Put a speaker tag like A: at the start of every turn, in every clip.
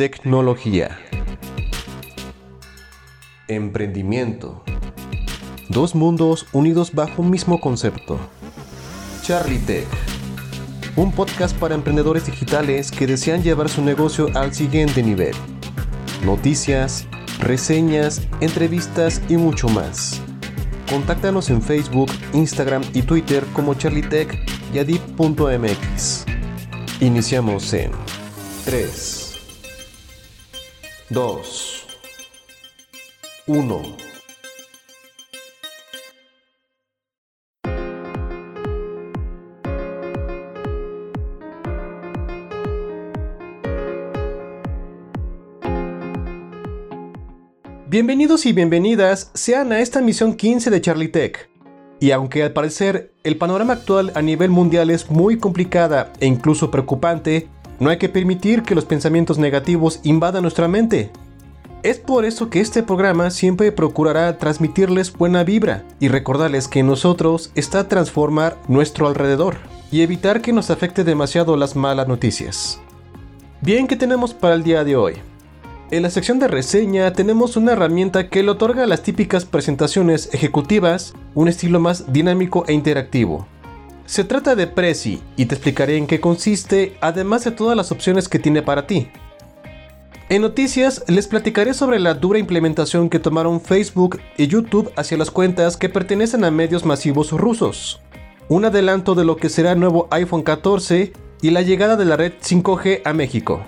A: Tecnología. Emprendimiento. Dos mundos unidos bajo un mismo concepto. Charlie Tech. Un podcast para emprendedores digitales que desean llevar su negocio al siguiente nivel. Noticias, reseñas, entrevistas y mucho más. Contáctanos en Facebook, Instagram y Twitter como CharlieTech y adip.mx. Iniciamos en 3, 2, 1. Bienvenidos y bienvenidas sean a esta misión 15 de Charlie Tech. Y aunque al parecer el panorama actual a nivel mundial es muy complicada e incluso preocupante, no hay que permitir que los pensamientos negativos invadan nuestra mente. Es por eso que este programa siempre procurará transmitirles buena vibra y recordarles que en nosotros está transformar nuestro alrededor y evitar que nos afecte demasiado las malas noticias. Bien, ¿qué tenemos para el día de hoy? En la sección de reseña tenemos una herramienta que le otorga a las típicas presentaciones ejecutivas un estilo más dinámico e interactivo. Se trata de Prezi y te explicaré en qué consiste, además de todas las opciones que tiene para ti. En noticias les platicaré sobre la dura implementación que tomaron Facebook y YouTube hacia las cuentas que pertenecen a medios masivos rusos. Un adelanto de lo que será el nuevo iPhone 14 y la llegada de la red 5G a México.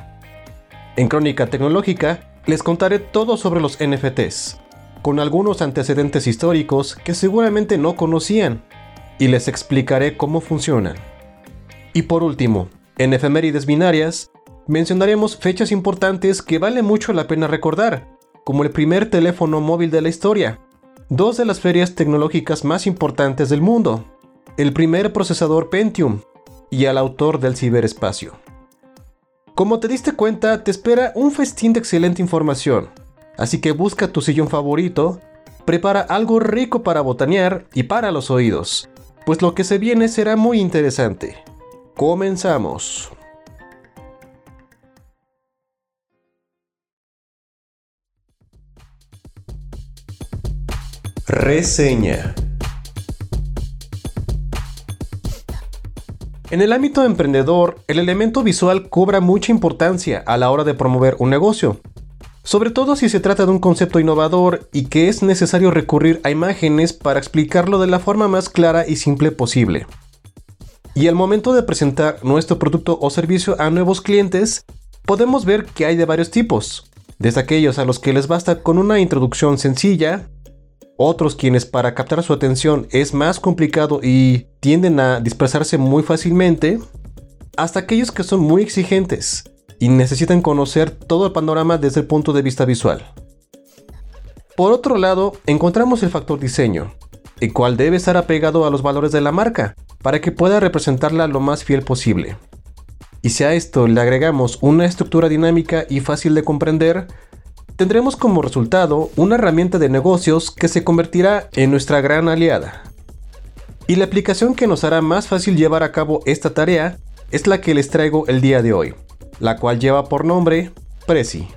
A: En Crónica Tecnológica les contaré todo sobre los NFTs, con algunos antecedentes históricos que seguramente no conocían, y les explicaré cómo funcionan. Y por último, en efemérides binarias, mencionaremos fechas importantes que vale mucho la pena recordar, como el primer teléfono móvil de la historia, dos de las ferias tecnológicas más importantes del mundo, el primer procesador Pentium y al autor del ciberespacio. Como te diste cuenta, te espera un festín de excelente información. Así que busca tu sillón favorito, prepara algo rico para botanear y para los oídos, pues lo que se viene será muy interesante. Comenzamos. Reseña. En el ámbito emprendedor, el elemento visual cobra mucha importancia a la hora de promover un negocio, sobre todo si se trata de un concepto innovador y que es necesario recurrir a imágenes para explicarlo de la forma más clara y simple posible. Y al momento de presentar nuestro producto o servicio a nuevos clientes, podemos ver que hay de varios tipos, desde aquellos a los que les basta con una introducción sencilla, otros quienes para captar su atención es más complicado y tienden a dispersarse muy fácilmente, hasta aquellos que son muy exigentes y necesitan conocer todo el panorama desde el punto de vista visual. Por otro lado, encontramos el factor diseño, el cual debe estar apegado a los valores de la marca para que pueda representarla lo más fiel posible. Y si a esto le agregamos una estructura dinámica y fácil de comprender, tendremos como resultado una herramienta de negocios que se convertirá en nuestra gran aliada. Y la aplicación que nos hará más fácil llevar a cabo esta tarea es la que les traigo el día de hoy, la cual lleva por nombre Prezi.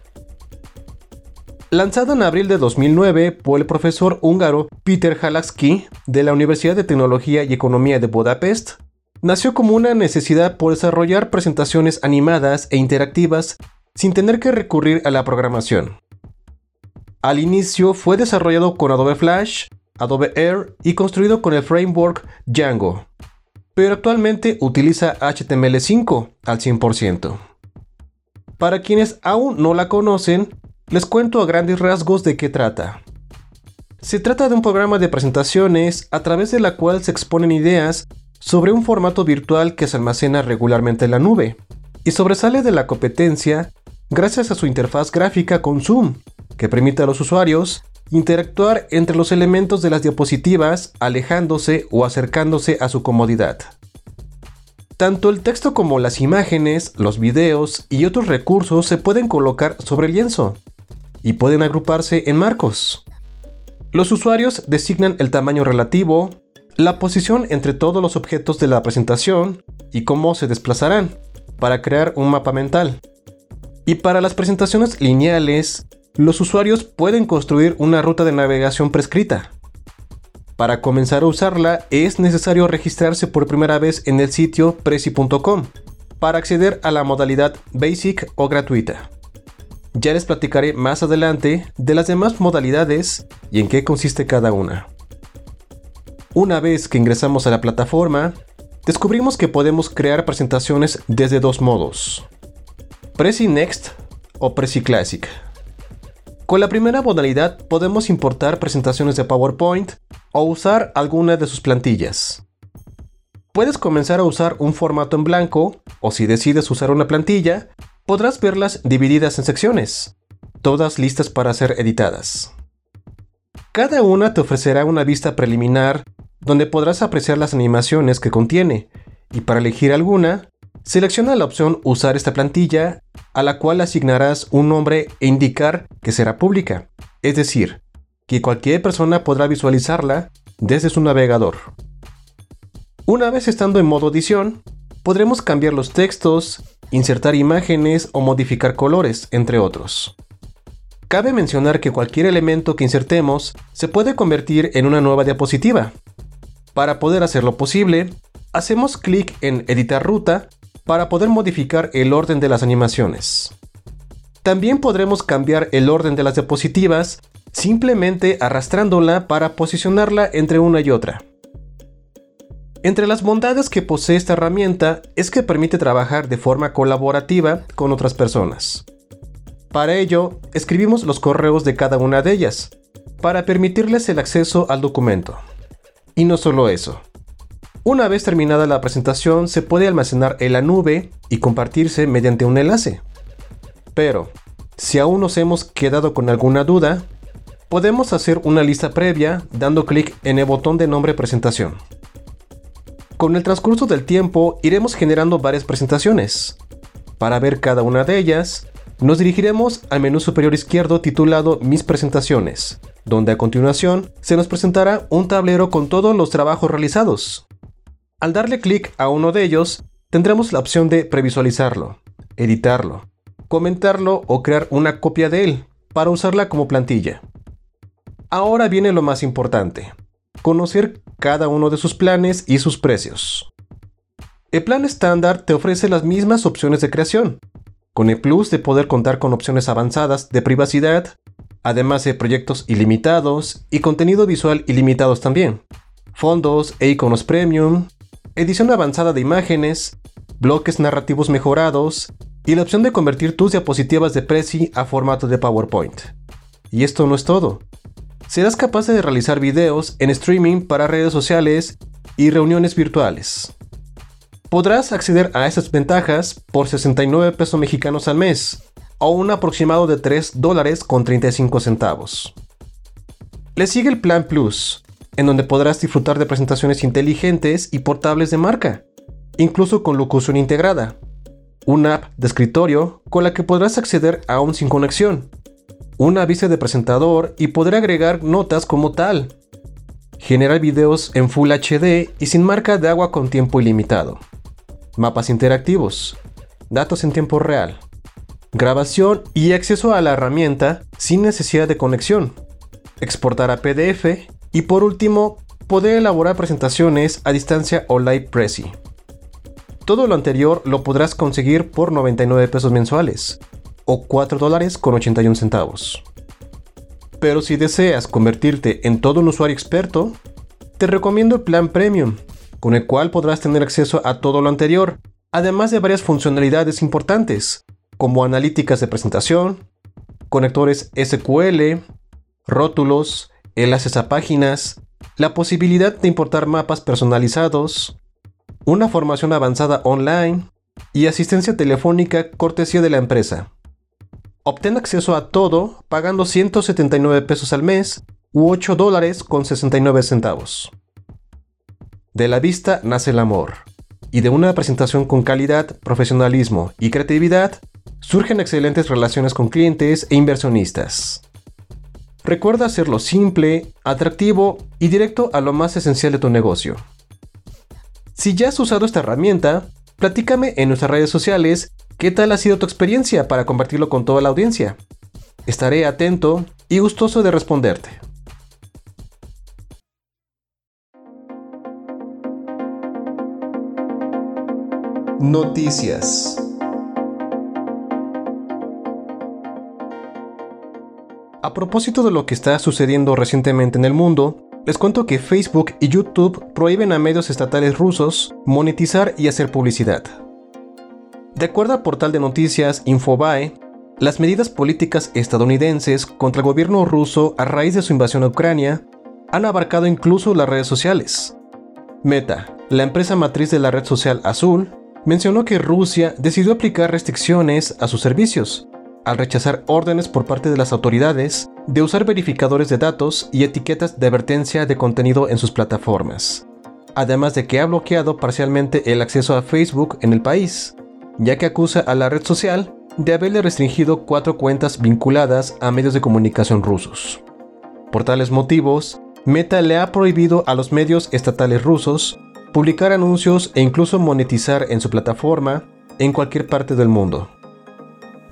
A: Lanzada en abril de 2009 por el profesor húngaro Peter Halaksky de la Universidad de Tecnología y Economía de Budapest, nació como una necesidad por desarrollar presentaciones animadas e interactivas sin tener que recurrir a la programación. Al inicio fue desarrollado con Adobe Flash, Adobe Air y construido con el framework Django, pero actualmente utiliza HTML5 al 100%. Para quienes aún no la conocen, les cuento a grandes rasgos de qué trata. Se trata de un programa de presentaciones a través de la cual se exponen ideas sobre un formato virtual que se almacena regularmente en la nube y sobresale de la competencia gracias a su interfaz gráfica con Zoom, que permite a los usuarios interactuar entre los elementos de las diapositivas alejándose o acercándose a su comodidad. Tanto el texto como las imágenes, los videos y otros recursos se pueden colocar sobre el lienzo y pueden agruparse en marcos. Los usuarios designan el tamaño relativo, la posición entre todos los objetos de la presentación y cómo se desplazarán para crear un mapa mental. Y para las presentaciones lineales, los usuarios pueden construir una ruta de navegación prescrita. Para comenzar a usarla es necesario registrarse por primera vez en el sitio prezi.com para acceder a la modalidad Basic o gratuita. Ya les platicaré más adelante de las demás modalidades y en qué consiste cada una. Una vez que ingresamos a la plataforma, descubrimos que podemos crear presentaciones desde dos modos. Prezi Next o Prezi Classic. Con la primera modalidad podemos importar presentaciones de PowerPoint o usar alguna de sus plantillas. Puedes comenzar a usar un formato en blanco o si decides usar una plantilla, podrás verlas divididas en secciones, todas listas para ser editadas. Cada una te ofrecerá una vista preliminar donde podrás apreciar las animaciones que contiene, y para elegir alguna, selecciona la opción Usar esta plantilla, a la cual asignarás un nombre e indicar que será pública, es decir, que cualquier persona podrá visualizarla desde su navegador. Una vez estando en modo edición, podremos cambiar los textos, insertar imágenes o modificar colores, entre otros. Cabe mencionar que cualquier elemento que insertemos se puede convertir en una nueva diapositiva, para poder hacerlo posible, hacemos clic en Editar ruta para poder modificar el orden de las animaciones. También podremos cambiar el orden de las diapositivas simplemente arrastrándola para posicionarla entre una y otra. Entre las bondades que posee esta herramienta es que permite trabajar de forma colaborativa con otras personas. Para ello, escribimos los correos de cada una de ellas, para permitirles el acceso al documento. Y no solo eso. Una vez terminada la presentación se puede almacenar en la nube y compartirse mediante un enlace. Pero, si aún nos hemos quedado con alguna duda, podemos hacer una lista previa dando clic en el botón de nombre presentación. Con el transcurso del tiempo iremos generando varias presentaciones. Para ver cada una de ellas, nos dirigiremos al menú superior izquierdo titulado Mis presentaciones, donde a continuación se nos presentará un tablero con todos los trabajos realizados. Al darle clic a uno de ellos, tendremos la opción de previsualizarlo, editarlo, comentarlo o crear una copia de él para usarla como plantilla. Ahora viene lo más importante, conocer cada uno de sus planes y sus precios. El plan estándar te ofrece las mismas opciones de creación, con el plus de poder contar con opciones avanzadas de privacidad, además de proyectos ilimitados y contenido visual ilimitados también, fondos e iconos premium, edición avanzada de imágenes, bloques narrativos mejorados y la opción de convertir tus diapositivas de Prezi a formato de PowerPoint. Y esto no es todo. Serás capaz de realizar videos en streaming para redes sociales y reuniones virtuales. Podrás acceder a estas ventajas por 69 pesos mexicanos al mes, o un aproximado de 3 dólares con 35 centavos. Le sigue el Plan Plus, en donde podrás disfrutar de presentaciones inteligentes y portables de marca, incluso con locución integrada, una app de escritorio con la que podrás acceder aún sin conexión, una vista de presentador y poder agregar notas como tal, generar videos en Full HD y sin marca de agua con tiempo ilimitado, mapas interactivos, datos en tiempo real, grabación y acceso a la herramienta sin necesidad de conexión, exportar a PDF y por último, poder elaborar presentaciones a distancia o live Prezi. Todo lo anterior lo podrás conseguir por 99 pesos mensuales o 4 dólares con 81 centavos. Pero si deseas convertirte en todo un usuario experto, te recomiendo el plan Premium, con el cual podrás tener acceso a todo lo anterior, además de varias funcionalidades importantes, como analíticas de presentación, conectores SQL, rótulos, enlaces a páginas, la posibilidad de importar mapas personalizados, una formación avanzada online y asistencia telefónica cortesía de la empresa. Obtén acceso a todo pagando 179 pesos al mes u 8 dólares con 69 centavos. De la vista nace el amor, y de una presentación con calidad, profesionalismo y creatividad surgen excelentes relaciones con clientes e inversionistas. Recuerda hacerlo simple, atractivo y directo a lo más esencial de tu negocio. Si ya has usado esta herramienta, platícame en nuestras redes sociales ¿Qué tal ha sido tu experiencia para compartirlo con toda la audiencia? Estaré atento y gustoso de responderte. Noticias. A propósito de lo que está sucediendo recientemente en el mundo, les cuento que Facebook y YouTube prohíben a medios estatales rusos monetizar y hacer publicidad. De acuerdo al portal de noticias Infobae, las medidas políticas estadounidenses contra el gobierno ruso a raíz de su invasión a Ucrania han abarcado incluso las redes sociales. Meta, la empresa matriz de la red social Azul, mencionó que Rusia decidió aplicar restricciones a sus servicios, al rechazar órdenes por parte de las autoridades de usar verificadores de datos y etiquetas de advertencia de contenido en sus plataformas, además de que ha bloqueado parcialmente el acceso a Facebook en el país, ya que acusa a la red social de haberle restringido cuatro cuentas vinculadas a medios de comunicación rusos. Por tales motivos, Meta le ha prohibido a los medios estatales rusos publicar anuncios e incluso monetizar en su plataforma en cualquier parte del mundo.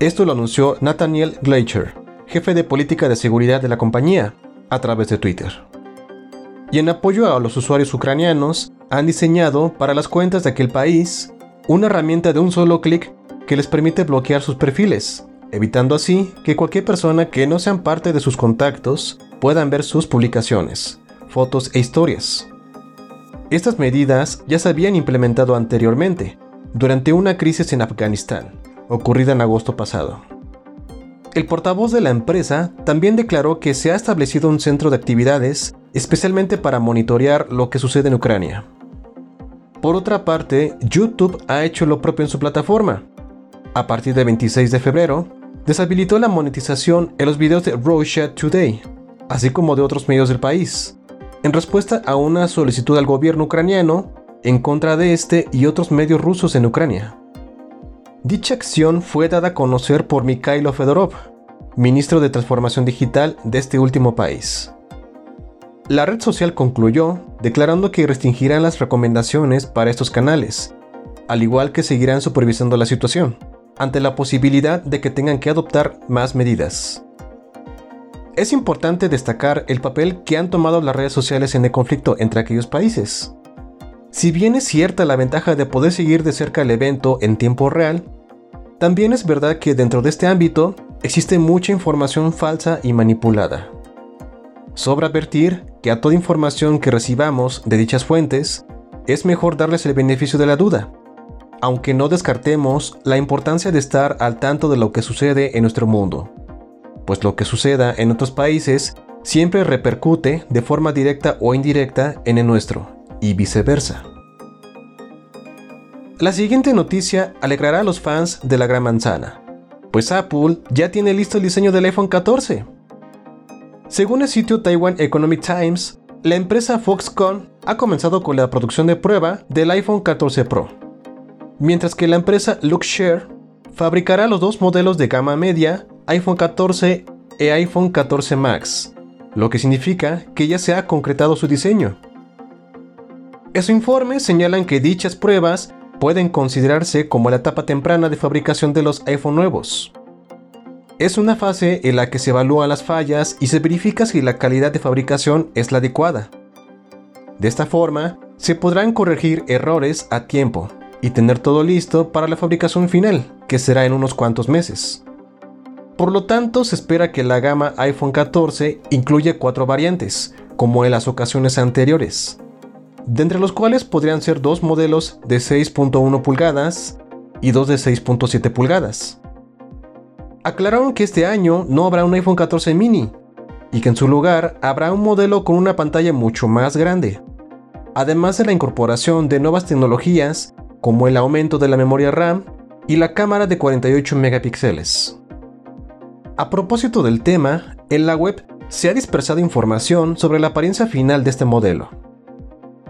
A: Esto lo anunció Nathaniel Gleicher, jefe de política de seguridad de la compañía, a través de Twitter. Y en apoyo a los usuarios ucranianos, han diseñado para las cuentas de aquel país una herramienta de un solo clic que les permite bloquear sus perfiles, evitando así que cualquier persona que no sean parte de sus contactos puedan ver sus publicaciones, fotos e historias. Estas medidas ya se habían implementado anteriormente, durante una crisis en Afganistán, ocurrida en agosto pasado. El portavoz de la empresa también declaró que se ha establecido un centro de actividades especialmente para monitorear lo que sucede en Ucrania. Por otra parte, YouTube ha hecho lo propio en su plataforma. A partir del 26 de febrero, deshabilitó la monetización en los videos de Russia Today, así como de otros medios del país, en respuesta a una solicitud al gobierno ucraniano en contra de este y otros medios rusos en Ucrania. Dicha acción fue dada a conocer por Mikhailo Fedorov, ministro de Transformación Digital de este último país. La red social concluyó declarando que restringirán las recomendaciones para estos canales, al igual que seguirán supervisando la situación, ante la posibilidad de que tengan que adoptar más medidas. Es importante destacar el papel que han tomado las redes sociales en el conflicto entre aquellos países. Si bien es cierta la ventaja de poder seguir de cerca el evento en tiempo real, también es verdad que dentro de este ámbito existe mucha información falsa y manipulada. Sobra advertir que a toda información que recibamos de dichas fuentes, es mejor darles el beneficio de la duda, aunque no descartemos la importancia de estar al tanto de lo que sucede en nuestro mundo pues lo que suceda en otros países siempre repercute de forma directa o indirecta en el nuestro, y viceversa. La siguiente noticia alegrará a los fans de la Gran Manzana, pues Apple ya tiene listo el diseño del iPhone 14. Según el sitio Taiwan Economic Times, la empresa Foxconn ha comenzado con la producción de prueba del iPhone 14 Pro, mientras que la empresa Luxshare fabricará los dos modelos de gama media iPhone 14 e iPhone 14 Max, lo que significa que ya se ha concretado su diseño. En su informe señalan que dichas pruebas pueden considerarse como la etapa temprana de fabricación de los iPhone nuevos. Es una fase en la que se evalúan las fallas y se verifica si la calidad de fabricación es la adecuada. De esta forma, se podrán corregir errores a tiempo y tener todo listo para la fabricación final, que será en unos cuantos meses. Por lo tanto, se espera que la gama iPhone 14 incluya cuatro variantes, como en las ocasiones anteriores, de entre los cuales podrían ser dos modelos de 6.1 pulgadas y dos de 6.7 pulgadas. Aclararon que este año no habrá un iPhone 14 mini, y que en su lugar habrá un modelo con una pantalla mucho más grande, además de la incorporación de nuevas tecnologías como el aumento de la memoria RAM y la cámara de 48 megapíxeles. A propósito del tema, en la web se ha dispersado información sobre la apariencia final de este modelo.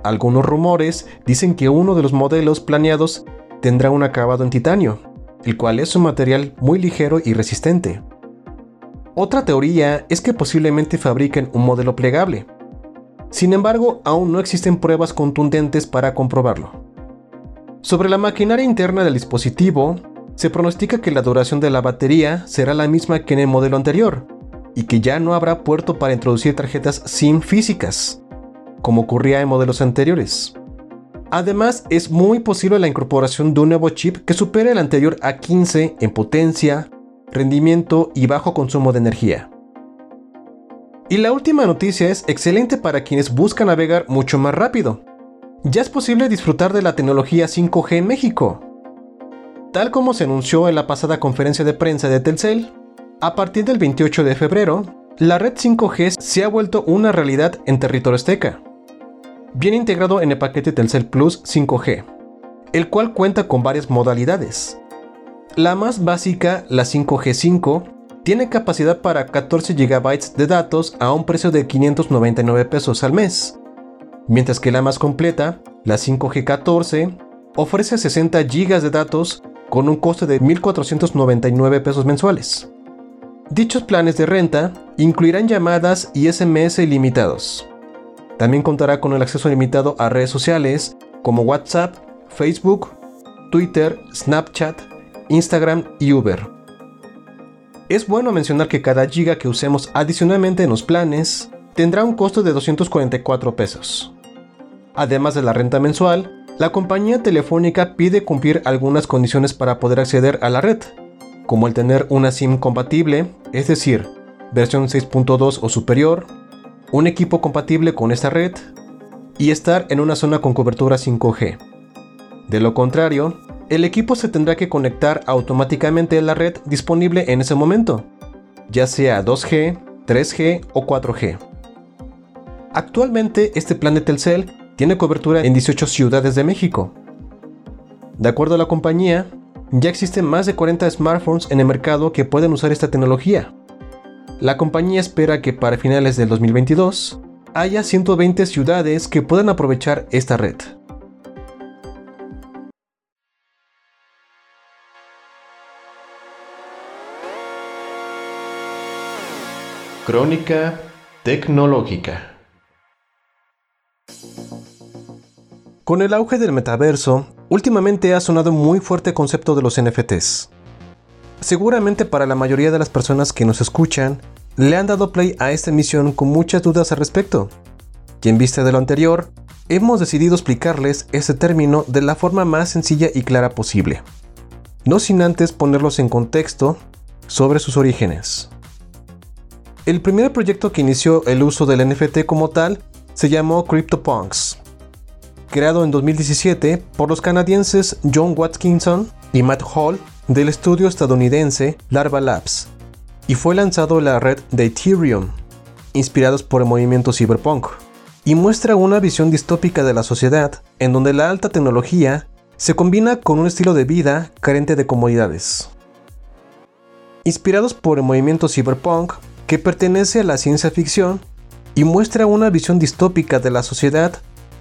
A: Algunos rumores dicen que uno de los modelos planeados tendrá un acabado en titanio, el cual es un material muy ligero y resistente. Otra teoría es que posiblemente fabriquen un modelo plegable. Sin embargo, aún no existen pruebas contundentes para comprobarlo. Sobre la maquinaria interna del dispositivo, se pronostica que la duración de la batería será la misma que en el modelo anterior, y que ya no habrá puerto para introducir tarjetas SIM físicas, como ocurría en modelos anteriores. Además, es muy posible la incorporación de un nuevo chip que supere el anterior A15 en potencia, rendimiento y bajo consumo de energía. Y la última noticia es excelente para quienes buscan navegar mucho más rápido. Ya es posible disfrutar de la tecnología 5G en México. Tal como se anunció en la pasada conferencia de prensa de Telcel, a partir del 28 de febrero, la red 5G se ha vuelto una realidad en territorio azteca. Bien integrado en el paquete Telcel Plus 5G, el cual cuenta con varias modalidades. La más básica, la 5G5, tiene capacidad para 14 GB de datos a un precio de 599 pesos al mes, mientras que la más completa, la 5G14, ofrece 60 GB de datos con un coste de 1.499 pesos mensuales. Dichos planes de renta incluirán llamadas y SMS ilimitados. También contará con el acceso limitado a redes sociales como WhatsApp, Facebook, Twitter, Snapchat, Instagram y Uber. Es bueno mencionar que cada giga que usemos adicionalmente en los planes tendrá un costo de 244 pesos. Además de la renta mensual, la compañía telefónica pide cumplir algunas condiciones para poder acceder a la red, como el tener una SIM compatible, es decir, versión 6.2 o superior, un equipo compatible con esta red y estar en una zona con cobertura 5G. De lo contrario, el equipo se tendrá que conectar automáticamente a la red disponible en ese momento, ya sea 2G, 3G o 4G. Actualmente este plan de Telcel tiene cobertura en 18 ciudades de México. De acuerdo a la compañía, ya existen más de 40 smartphones en el mercado que pueden usar esta tecnología. La compañía espera que para finales del 2022 haya 120 ciudades que puedan aprovechar esta red. Crónica tecnológica. Con el auge del metaverso, últimamente ha sonado muy fuerte el concepto de los NFTs. Seguramente para la mayoría de las personas que nos escuchan, le han dado play a esta emisión con muchas dudas al respecto. Y en vista de lo anterior, hemos decidido explicarles este término de la forma más sencilla y clara posible, no sin antes ponerlos en contexto sobre sus orígenes. El primer proyecto que inició el uso del NFT como tal se llamó CryptoPunks, creado en 2017 por los canadienses John Watkinson y Matt Hall del estudio estadounidense Larva Labs, y fue lanzado la red de Ethereum, inspirados por el movimiento cyberpunk, y muestra una visión distópica de la sociedad en donde la alta tecnología se combina con un estilo de vida carente de comodidades. Inspirados por el movimiento cyberpunk, que pertenece a la ciencia ficción y muestra una visión distópica de la sociedad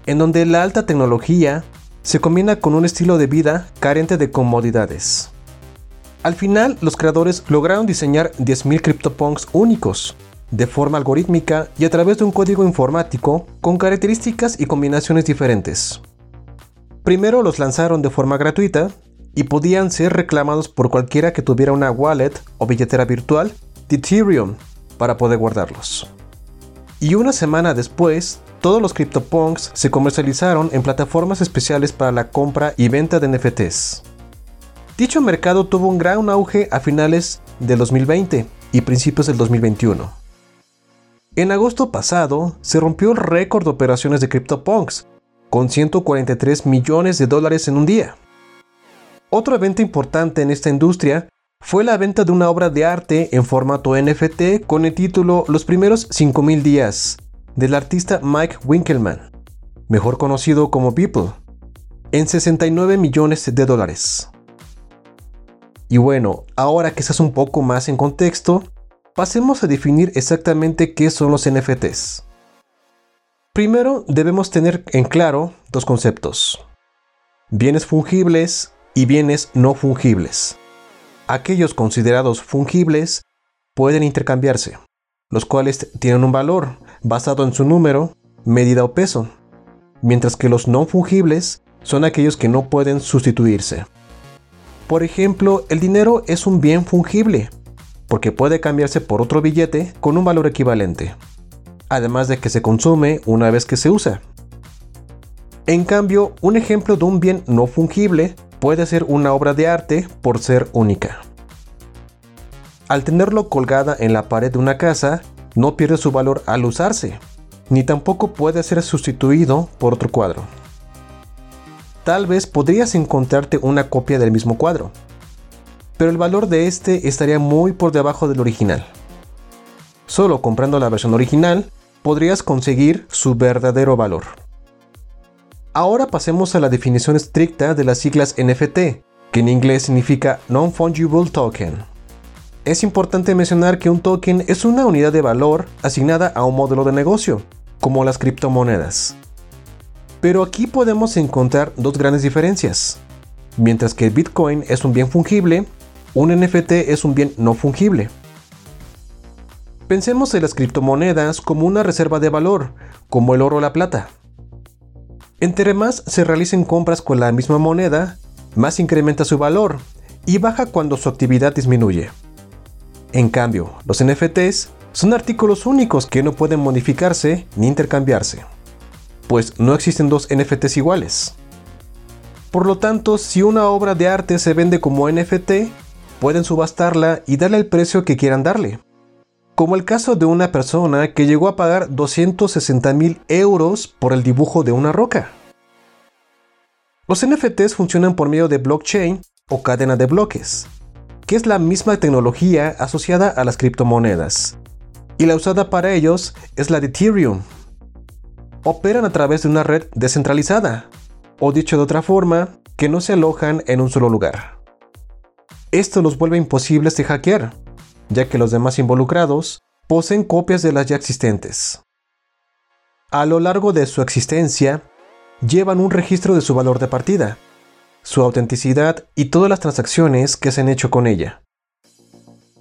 A: en donde la alta tecnología se combina con un estilo de vida carente de comodidades. Al final, los creadores lograron diseñar 10.000 CryptoPunks únicos, de forma algorítmica y a través de un código informático con características y combinaciones diferentes. Primero los lanzaron de forma gratuita y podían ser reclamados por cualquiera que tuviera una wallet o billetera virtual de Ethereum para poder guardarlos. Y una semana después, todos los CryptoPunks se comercializaron en plataformas especiales para la compra y venta de NFTs. Dicho mercado tuvo un gran auge a finales del 2020 y principios del 2021. En agosto pasado se rompió el récord de operaciones de CryptoPunks, con 143 millones de dólares en un día. Otro evento importante en esta industria fue la venta de una obra de arte en formato NFT con el título Los primeros 5000 días del artista Mike Winkelmann, mejor conocido como People, en 69 millones de dólares. Y bueno, ahora que estás un poco más en contexto, pasemos a definir exactamente qué son los NFTs. Primero debemos tener en claro dos conceptos. Bienes fungibles y bienes no fungibles aquellos considerados fungibles pueden intercambiarse, los cuales tienen un valor basado en su número, medida o peso, mientras que los no fungibles son aquellos que no pueden sustituirse. Por ejemplo, el dinero es un bien fungible, porque puede cambiarse por otro billete con un valor equivalente, además de que se consume una vez que se usa. En cambio, un ejemplo de un bien no fungible puede ser una obra de arte por ser única. Al tenerlo colgada en la pared de una casa, no pierde su valor al usarse, ni tampoco puede ser sustituido por otro cuadro. Tal vez podrías encontrarte una copia del mismo cuadro, pero el valor de este estaría muy por debajo del original. Solo comprando la versión original podrías conseguir su verdadero valor. Ahora pasemos a la definición estricta de las siglas NFT, que en inglés significa Non-Fungible Token. Es importante mencionar que un token es una unidad de valor asignada a un modelo de negocio, como las criptomonedas. Pero aquí podemos encontrar dos grandes diferencias. Mientras que Bitcoin es un bien fungible, un NFT es un bien no fungible. Pensemos en las criptomonedas como una reserva de valor, como el oro o la plata. Entre más se realicen compras con la misma moneda, más incrementa su valor y baja cuando su actividad disminuye. En cambio, los NFTs son artículos únicos que no pueden modificarse ni intercambiarse, pues no existen dos NFTs iguales. Por lo tanto, si una obra de arte se vende como NFT, pueden subastarla y darle el precio que quieran darle. Como el caso de una persona que llegó a pagar 260 mil euros por el dibujo de una roca. Los NFTs funcionan por medio de blockchain o cadena de bloques, que es la misma tecnología asociada a las criptomonedas. Y la usada para ellos es la de Ethereum. Operan a través de una red descentralizada, o dicho de otra forma, que no se alojan en un solo lugar. Esto los vuelve imposibles de hackear, ya que los demás involucrados poseen copias de las ya existentes. A lo largo de su existencia, llevan un registro de su valor de partida, su autenticidad y todas las transacciones que se han hecho con ella.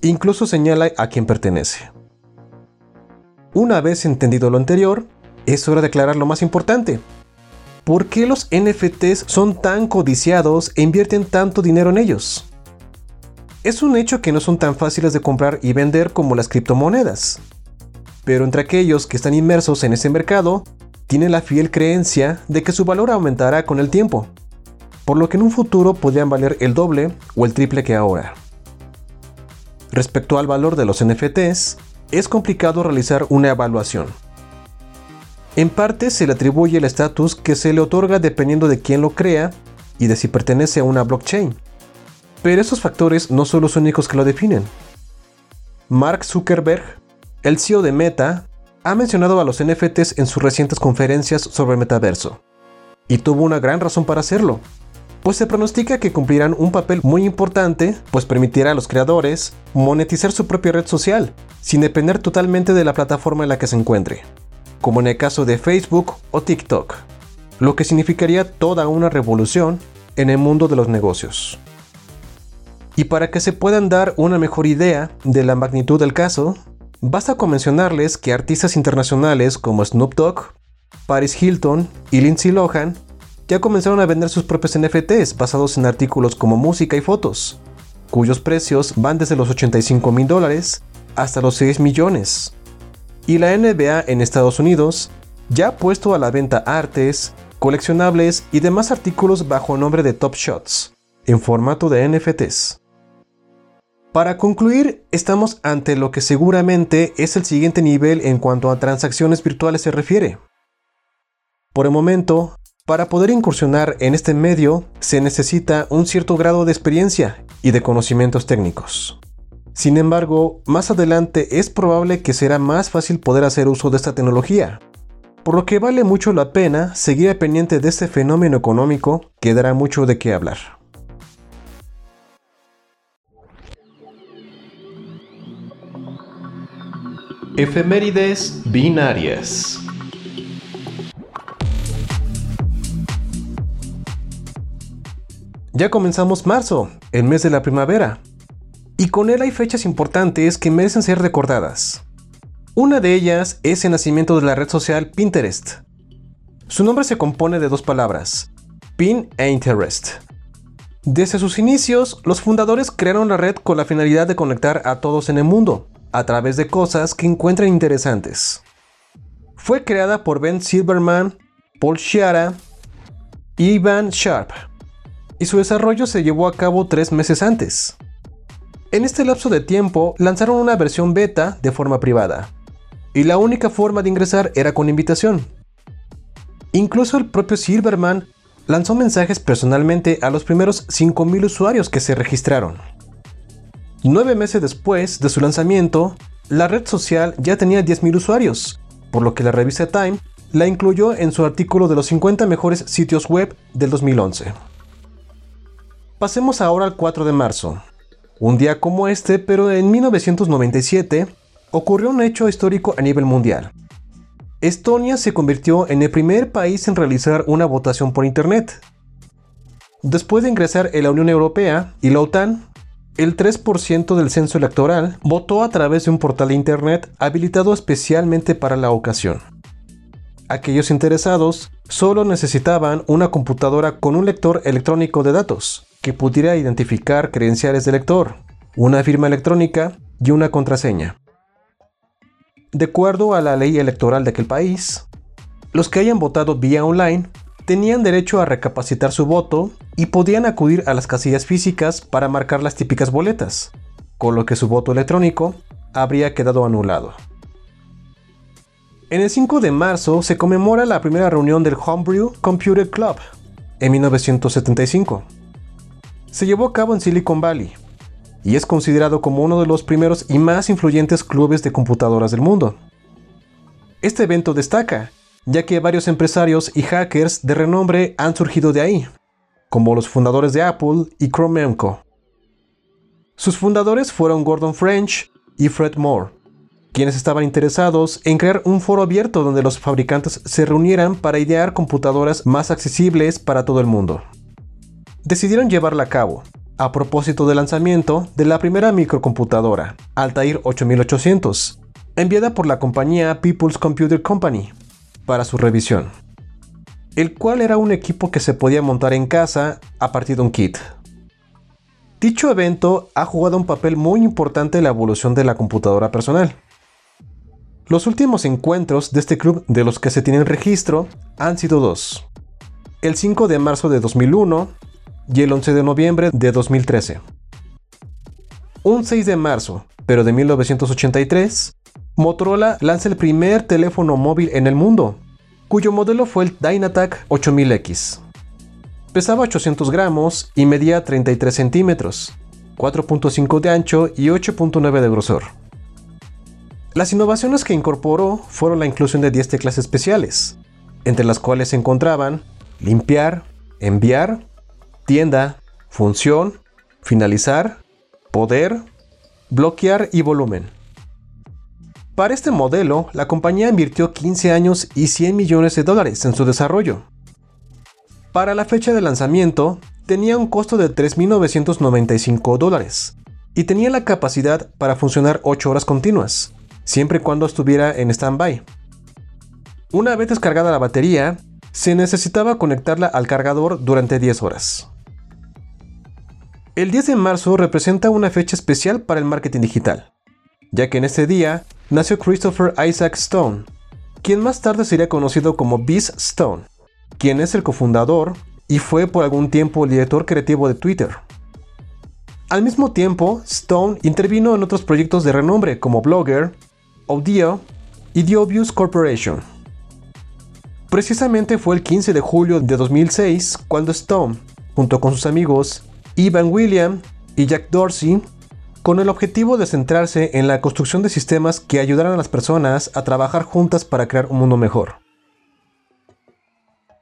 A: Incluso señala a quién pertenece. Una vez entendido lo anterior, es hora de aclarar lo más importante. ¿Por qué los NFTs son tan codiciados e invierten tanto dinero en ellos? Es un hecho que no son tan fáciles de comprar y vender como las criptomonedas. Pero entre aquellos que están inmersos en ese mercado, tienen la fiel creencia de que su valor aumentará con el tiempo, por lo que en un futuro podrían valer el doble o el triple que ahora. Respecto al valor de los NFTs, es complicado realizar una evaluación. En parte se le atribuye el estatus que se le otorga dependiendo de quién lo crea y de si pertenece a una blockchain. Pero esos factores no son los únicos que lo definen. Mark Zuckerberg, el CEO de Meta, ha mencionado a los NFTs en sus recientes conferencias sobre metaverso. Y tuvo una gran razón para hacerlo, pues se pronostica que cumplirán un papel muy importante, pues permitirá a los creadores monetizar su propia red social, sin depender totalmente de la plataforma en la que se encuentre, como en el caso de Facebook o TikTok, lo que significaría toda una revolución en el mundo de los negocios. Y para que se puedan dar una mejor idea de la magnitud del caso, basta con mencionarles que artistas internacionales como Snoop Dogg, Paris Hilton y Lindsay Lohan ya comenzaron a vender sus propios NFTs basados en artículos como música y fotos, cuyos precios van desde los 85 mil dólares hasta los 6 millones. Y la NBA en Estados Unidos ya ha puesto a la venta artes, coleccionables y demás artículos bajo nombre de Top Shots, en formato de NFTs. Para concluir, estamos ante lo que seguramente es el siguiente nivel en cuanto a transacciones virtuales se refiere. Por el momento, para poder incursionar en este medio se necesita un cierto grado de experiencia y de conocimientos técnicos. Sin embargo, más adelante es probable que será más fácil poder hacer uso de esta tecnología, por lo que vale mucho la pena seguir pendiente de este fenómeno económico que dará mucho de qué hablar. Efemérides binarias. Ya comenzamos marzo, el mes de la primavera, y con él hay fechas importantes que merecen ser recordadas. Una de ellas es el nacimiento de la red social Pinterest. Su nombre se compone de dos palabras, pin e interest. Desde sus inicios, los fundadores crearon la red con la finalidad de conectar a todos en el mundo, a través de cosas que encuentran interesantes. Fue creada por Ben Silverman, Paul Sciarra y Ivan Sharp, y su desarrollo se llevó a cabo tres meses antes. En este lapso de tiempo lanzaron una versión beta de forma privada, y la única forma de ingresar era con invitación. Incluso el propio Silverman lanzó mensajes personalmente a los primeros 5.000 usuarios que se registraron. Nueve meses después de su lanzamiento, la red social ya tenía 10.000 usuarios, por lo que la revista Time la incluyó en su artículo de los 50 mejores sitios web del 2011. Pasemos ahora al 4 de marzo. Un día como este, pero en 1997, ocurrió un hecho histórico a nivel mundial. Estonia se convirtió en el primer país en realizar una votación por Internet. Después de ingresar en la Unión Europea y la OTAN, el 3% del censo electoral votó a través de un portal de Internet habilitado especialmente para la ocasión. Aquellos interesados solo necesitaban una computadora con un lector electrónico de datos que pudiera identificar credenciales de lector, una firma electrónica y una contraseña. De acuerdo a la ley electoral de aquel país, los que hayan votado vía online tenían derecho a recapacitar su voto y podían acudir a las casillas físicas para marcar las típicas boletas, con lo que su voto electrónico habría quedado anulado. En el 5 de marzo se conmemora la primera reunión del Homebrew Computer Club, en 1975. Se llevó a cabo en Silicon Valley, y es considerado como uno de los primeros y más influyentes clubes de computadoras del mundo. Este evento destaca, ya que varios empresarios y hackers de renombre han surgido de ahí, como los fundadores de Apple y Chrome Co. Sus fundadores fueron Gordon French y Fred Moore, quienes estaban interesados en crear un foro abierto donde los fabricantes se reunieran para idear computadoras más accesibles para todo el mundo. Decidieron llevarla a cabo, a propósito del lanzamiento de la primera microcomputadora, Altair 8800, enviada por la compañía People's Computer Company para su revisión, el cual era un equipo que se podía montar en casa a partir de un kit. Dicho evento ha jugado un papel muy importante en la evolución de la computadora personal. Los últimos encuentros de este club de los que se tienen registro han sido dos. El 5 de marzo de 2001 y el 11 de noviembre de 2013. Un 6 de marzo, pero de 1983, Motorola lanza el primer teléfono móvil en el mundo, cuyo modelo fue el Dynatac 8000X. Pesaba 800 gramos y medía 33 centímetros, 4.5 de ancho y 8.9 de grosor. Las innovaciones que incorporó fueron la inclusión de 10 teclas especiales, entre las cuales se encontraban limpiar, enviar, tienda, función, finalizar, poder, bloquear y volumen. Para este modelo, la compañía invirtió 15 años y 100 millones de dólares en su desarrollo. Para la fecha de lanzamiento, tenía un costo de 3.995 dólares y tenía la capacidad para funcionar 8 horas continuas, siempre y cuando estuviera en stand-by. Una vez descargada la batería, se necesitaba conectarla al cargador durante 10 horas. El 10 de marzo representa una fecha especial para el marketing digital, ya que en este día nació Christopher Isaac Stone, quien más tarde sería conocido como Biz Stone, quien es el cofundador y fue por algún tiempo el director creativo de Twitter. Al mismo tiempo, Stone intervino en otros proyectos de renombre como Blogger, Audio y The Obvious Corporation. Precisamente fue el 15 de julio de 2006 cuando Stone, junto con sus amigos Ivan William y Jack Dorsey con el objetivo de centrarse en la construcción de sistemas que ayudaran a las personas a trabajar juntas para crear un mundo mejor.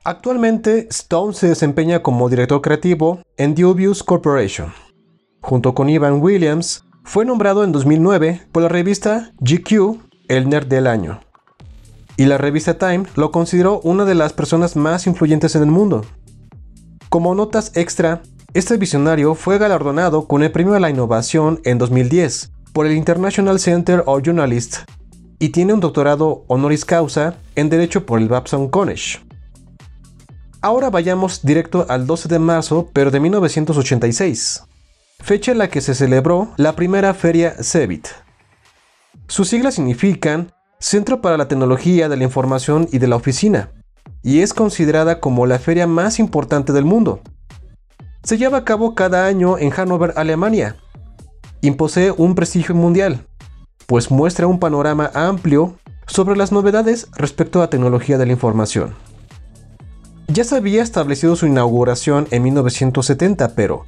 A: Actualmente, Stone se desempeña como director creativo en Dubious Corporation. Junto con Ivan Williams, fue nombrado en 2009 por la revista GQ el Nerd del Año. Y la revista Time lo consideró una de las personas más influyentes en el mundo. Como notas extra, este visionario fue galardonado con el Premio a la Innovación en 2010 por el International Center of Journalists y tiene un doctorado honoris causa en Derecho por el Babson College. Ahora vayamos directo al 12 de marzo, pero de 1986, fecha en la que se celebró la primera feria CEBIT. Sus siglas significan Centro para la Tecnología de la Información y de la Oficina, y es considerada como la feria más importante del mundo. Se lleva a cabo cada año en Hannover, Alemania, y posee un prestigio mundial, pues muestra un panorama amplio sobre las novedades respecto a tecnología de la información. Ya se había establecido su inauguración en 1970, pero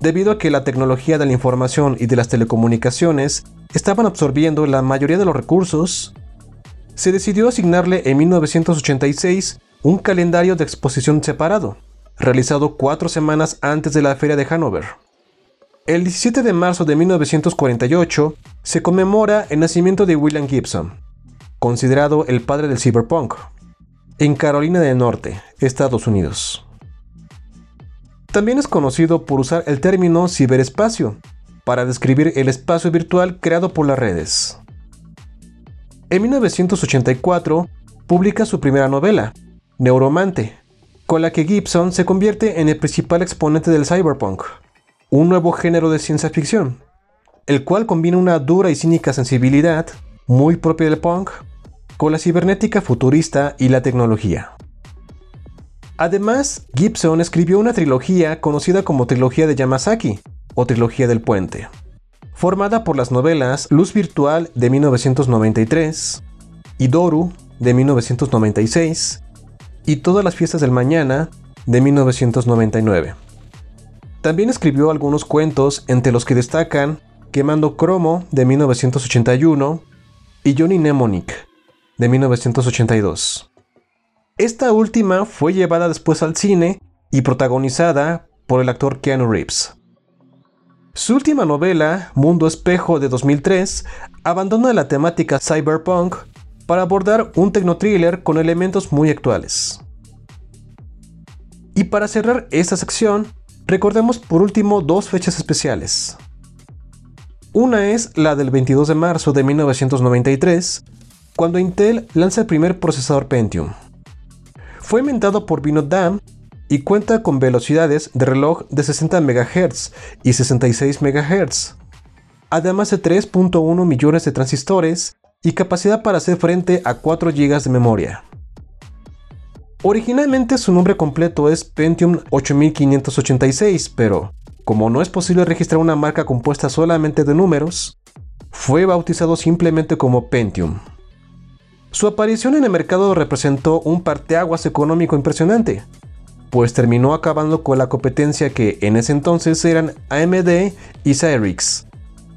A: debido a que la tecnología de la información y de las telecomunicaciones estaban absorbiendo la mayoría de los recursos, se decidió asignarle en 1986 un calendario de exposición separado, realizado cuatro semanas antes de la Feria de Hannover. El 17 de marzo de 1948 se conmemora el nacimiento de William Gibson, considerado el padre del cyberpunk, en Carolina del Norte, Estados Unidos. También es conocido por usar el término ciberespacio para describir el espacio virtual creado por las redes. En 1984 publica su primera novela, Neuromante, con la que Gibson se convierte en el principal exponente del cyberpunk, un nuevo género de ciencia ficción, el cual combina una dura y cínica sensibilidad, muy propia del punk, con la cibernética futurista y la tecnología. Además, Gibson escribió una trilogía conocida como Trilogía de Yamazaki, o Trilogía del Puente, formada por las novelas Luz Virtual de 1993, Idoru de 1996 y Todas las Fiestas del Mañana de 1999. También escribió algunos cuentos entre los que destacan Quemando Cromo de 1981 y Johnny Mnemonic de 1982. Esta última fue llevada después al cine y protagonizada por el actor Keanu Reeves. Su última novela, Mundo Espejo de 2003, abandona la temática cyberpunk para abordar un tecnotriller con elementos muy actuales. Y para cerrar esta sección, recordemos por último dos fechas especiales. Una es la del 22 de marzo de 1993, cuando Intel lanza el primer procesador Pentium. Fue inventado por Vinod Dam y cuenta con velocidades de reloj de 60 MHz y 66 MHz, además de 3.1 millones de transistores y capacidad para hacer frente a 4 GB de memoria. Originalmente su nombre completo es Pentium 8586, pero como no es posible registrar una marca compuesta solamente de números, fue bautizado simplemente como Pentium. Su aparición en el mercado representó un parteaguas económico impresionante, pues terminó acabando con la competencia que en ese entonces eran AMD y Cyrix,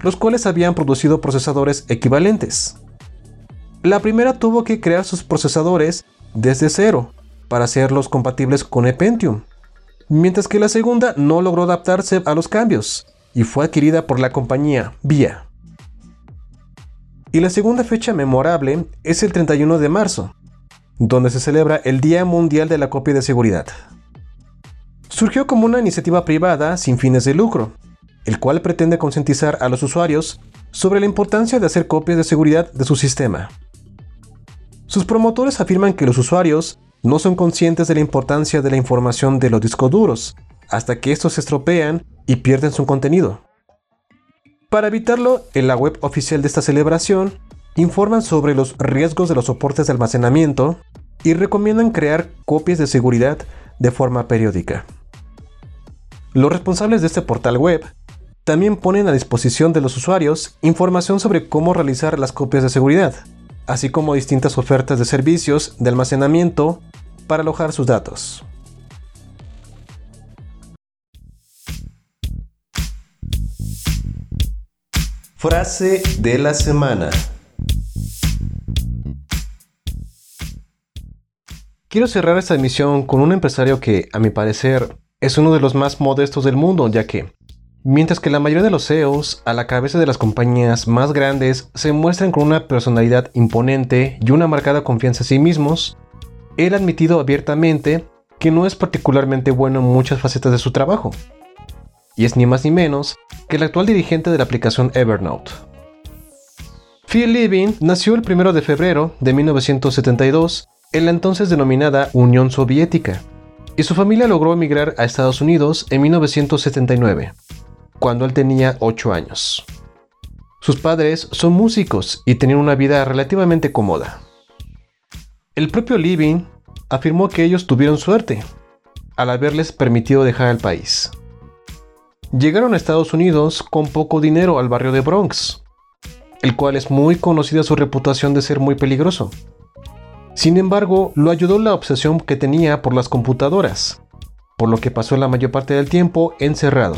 A: los cuales habían producido procesadores equivalentes. La primera tuvo que crear sus procesadores desde cero para hacerlos compatibles con el Pentium, mientras que la segunda no logró adaptarse a los cambios y fue adquirida por la compañía VIA. Y la segunda fecha memorable es el 31 de marzo, donde se celebra el Día Mundial de la Copia de Seguridad. Surgió como una iniciativa privada sin fines de lucro, el cual pretende concientizar a los usuarios sobre la importancia de hacer copias de seguridad de su sistema. Sus promotores afirman que los usuarios no son conscientes de la importancia de la información de los discos duros, hasta que estos se estropean y pierden su contenido. Para evitarlo, en la web oficial de esta celebración informan sobre los riesgos de los soportes de almacenamiento y recomiendan crear copias de seguridad de forma periódica. Los responsables de este portal web también ponen a disposición de los usuarios información sobre cómo realizar las copias de seguridad, así como distintas ofertas de servicios de almacenamiento para alojar sus datos. Frase de la semana. Quiero cerrar esta emisión con un empresario que, a mi parecer, es uno de los más modestos del mundo, ya que Mientras que la mayoría de los CEOs a la cabeza de las compañías más grandes se muestran con una personalidad imponente y una marcada confianza en sí mismos, él ha admitido abiertamente que no es particularmente bueno en muchas facetas de su trabajo. Y es ni más ni menos que el actual dirigente de la aplicación Evernote. Phil Levin nació el 1 de febrero de 1972 en la entonces denominada Unión Soviética, y su familia logró emigrar a Estados Unidos en 1979, cuando él tenía 8 años. Sus padres son músicos y tenían una vida relativamente cómoda. El propio Living afirmó que ellos tuvieron suerte al haberles permitido dejar el país. Llegaron a Estados Unidos con poco dinero al barrio de Bronx, el cual es muy conocida su reputación de ser muy peligroso. Sin embargo, lo ayudó la obsesión que tenía por las computadoras, por lo que pasó la mayor parte del tiempo encerrado.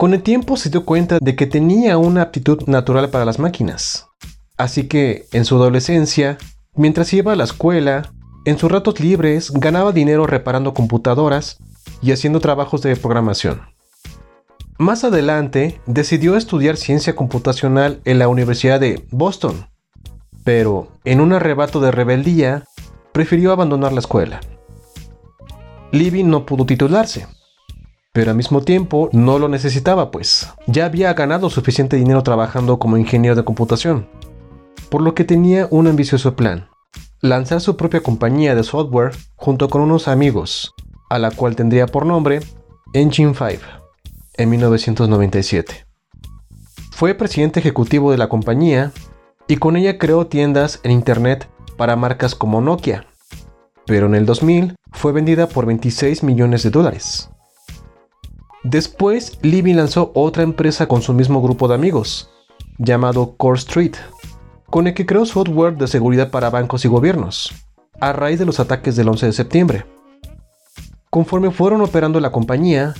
A: Con el tiempo se dio cuenta de que tenía una aptitud natural para las máquinas. Así que, en su adolescencia, mientras iba a la escuela, en sus ratos libres ganaba dinero reparando computadoras y haciendo trabajos de programación. Más adelante decidió estudiar ciencia computacional en la Universidad de Boston, pero en un arrebato de rebeldía prefirió abandonar la escuela. Libby no pudo titularse, pero al mismo tiempo no lo necesitaba, pues ya había ganado suficiente dinero trabajando como ingeniero de computación, por lo que tenía un ambicioso plan, lanzar su propia compañía de software junto con unos amigos, a la cual tendría por nombre Engine 5, en 1997. Fue presidente ejecutivo de la compañía y con ella creó tiendas en Internet para marcas como Nokia, pero en el 2000 fue vendida por 26 millones de dólares. Después, Libby lanzó otra empresa con su mismo grupo de amigos, llamado Core Street, con el que creó software de seguridad para bancos y gobiernos, a raíz de los ataques del 11 de septiembre. Conforme fueron operando la compañía,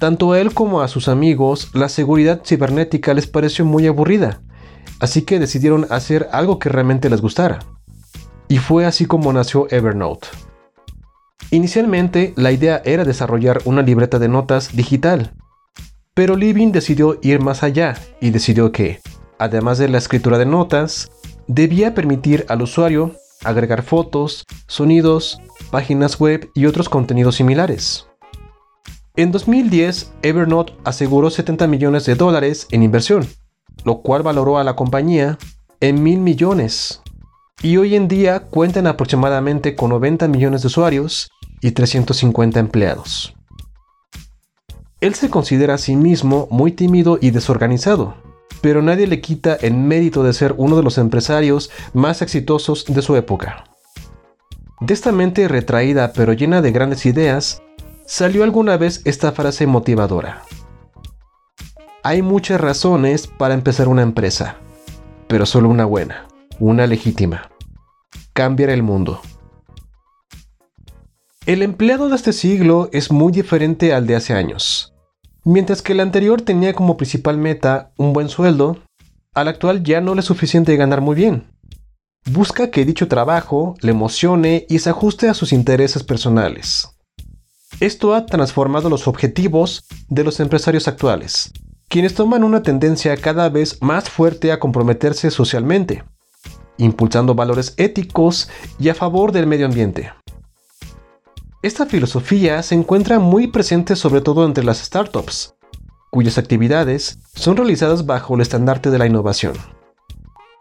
A: tanto a él como a sus amigos la seguridad cibernética les pareció muy aburrida, así que decidieron hacer algo que realmente les gustara. Y fue así como nació Evernote. Inicialmente, la idea era desarrollar una libreta de notas digital, pero Living decidió ir más allá y decidió que, además de la escritura de notas, debía permitir al usuario agregar fotos, sonidos, páginas web y otros contenidos similares. En 2010, Evernote aseguró 70 millones de dólares en inversión, lo cual valoró a la compañía en mil millones. Y hoy en día cuentan aproximadamente con 90 millones de usuarios y 350 empleados. Él se considera a sí mismo muy tímido y desorganizado, pero nadie le quita el mérito de ser uno de los empresarios más exitosos de su época. De esta mente retraída pero llena de grandes ideas, salió alguna vez esta frase motivadora. Hay muchas razones para empezar una empresa, pero solo una buena, una legítima. Cambiar el mundo. El empleado de este siglo es muy diferente al de hace años. Mientras que el anterior tenía como principal meta un buen sueldo, al actual ya no le es suficiente ganar muy bien. Busca que dicho trabajo le emocione y se ajuste a sus intereses personales. Esto ha transformado los objetivos de los empresarios actuales, quienes toman una tendencia cada vez más fuerte a comprometerse socialmente, impulsando valores éticos y a favor del medio ambiente. Esta filosofía se encuentra muy presente sobre todo entre las startups, cuyas actividades son realizadas bajo el estandarte de la innovación.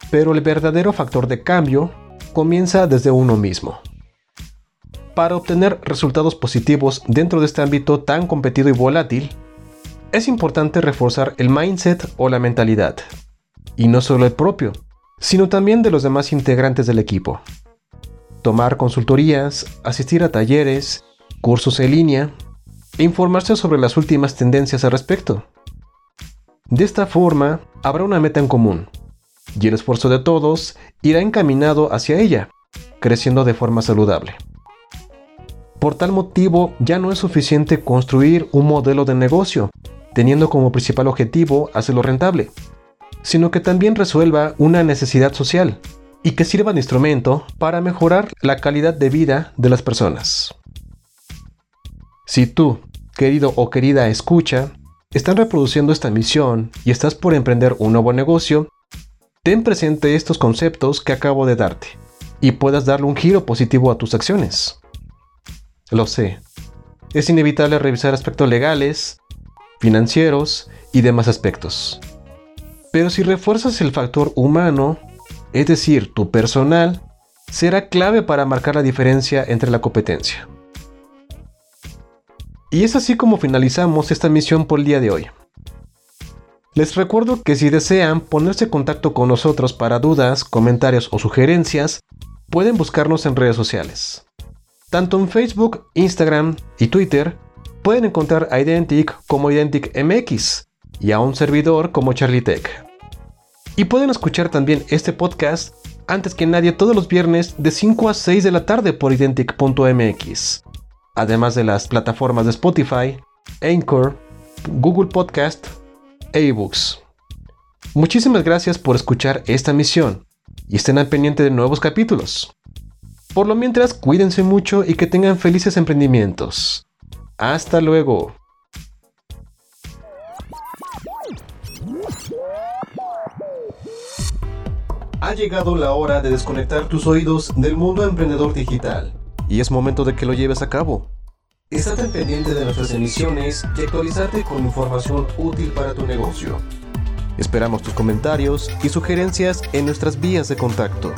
A: Pero el verdadero factor de cambio comienza desde uno mismo. Para obtener resultados positivos dentro de este ámbito tan competido y volátil, es importante reforzar el mindset o la mentalidad, y no solo el propio, sino también de los demás integrantes del equipo tomar consultorías, asistir a talleres, cursos en línea e informarse sobre las últimas tendencias al respecto. De esta forma, habrá una meta en común, y el esfuerzo de todos irá encaminado hacia ella, creciendo de forma saludable. Por tal motivo, ya no es suficiente construir un modelo de negocio, teniendo como principal objetivo hacerlo rentable, sino que también resuelva una necesidad social, y que sirva de instrumento para mejorar la calidad de vida de las personas. Si tú, querido o querida escucha, están reproduciendo esta misión y estás por emprender un nuevo negocio, ten presente estos conceptos que acabo de darte y puedas darle un giro positivo a tus acciones. Lo sé, es inevitable revisar aspectos legales, financieros y demás aspectos. Pero si refuerzas el factor humano, es decir, tu personal, será clave para marcar la diferencia entre la competencia. Y es así como finalizamos esta misión por el día de hoy. Les recuerdo que si desean ponerse en contacto con nosotros para dudas, comentarios o sugerencias, pueden buscarnos en redes sociales. Tanto en Facebook, Instagram y Twitter pueden encontrar a Identic como Identic MX y a un servidor como Charlie Tech. Y pueden escuchar también este podcast antes que nadie todos los viernes de 5 a 6 de la tarde por identic.mx, además de las plataformas de Spotify, Anchor, Google Podcast ebooks. Muchísimas gracias por escuchar esta misión y estén al pendiente de nuevos capítulos. Por lo mientras, cuídense mucho y que tengan felices emprendimientos. Hasta luego. Ha llegado la hora de desconectar tus oídos del mundo emprendedor digital y es momento de que lo lleves a cabo. Estate pendiente de nuestras emisiones y actualizarte con información útil para tu negocio. Esperamos tus comentarios y sugerencias en nuestras vías de contacto.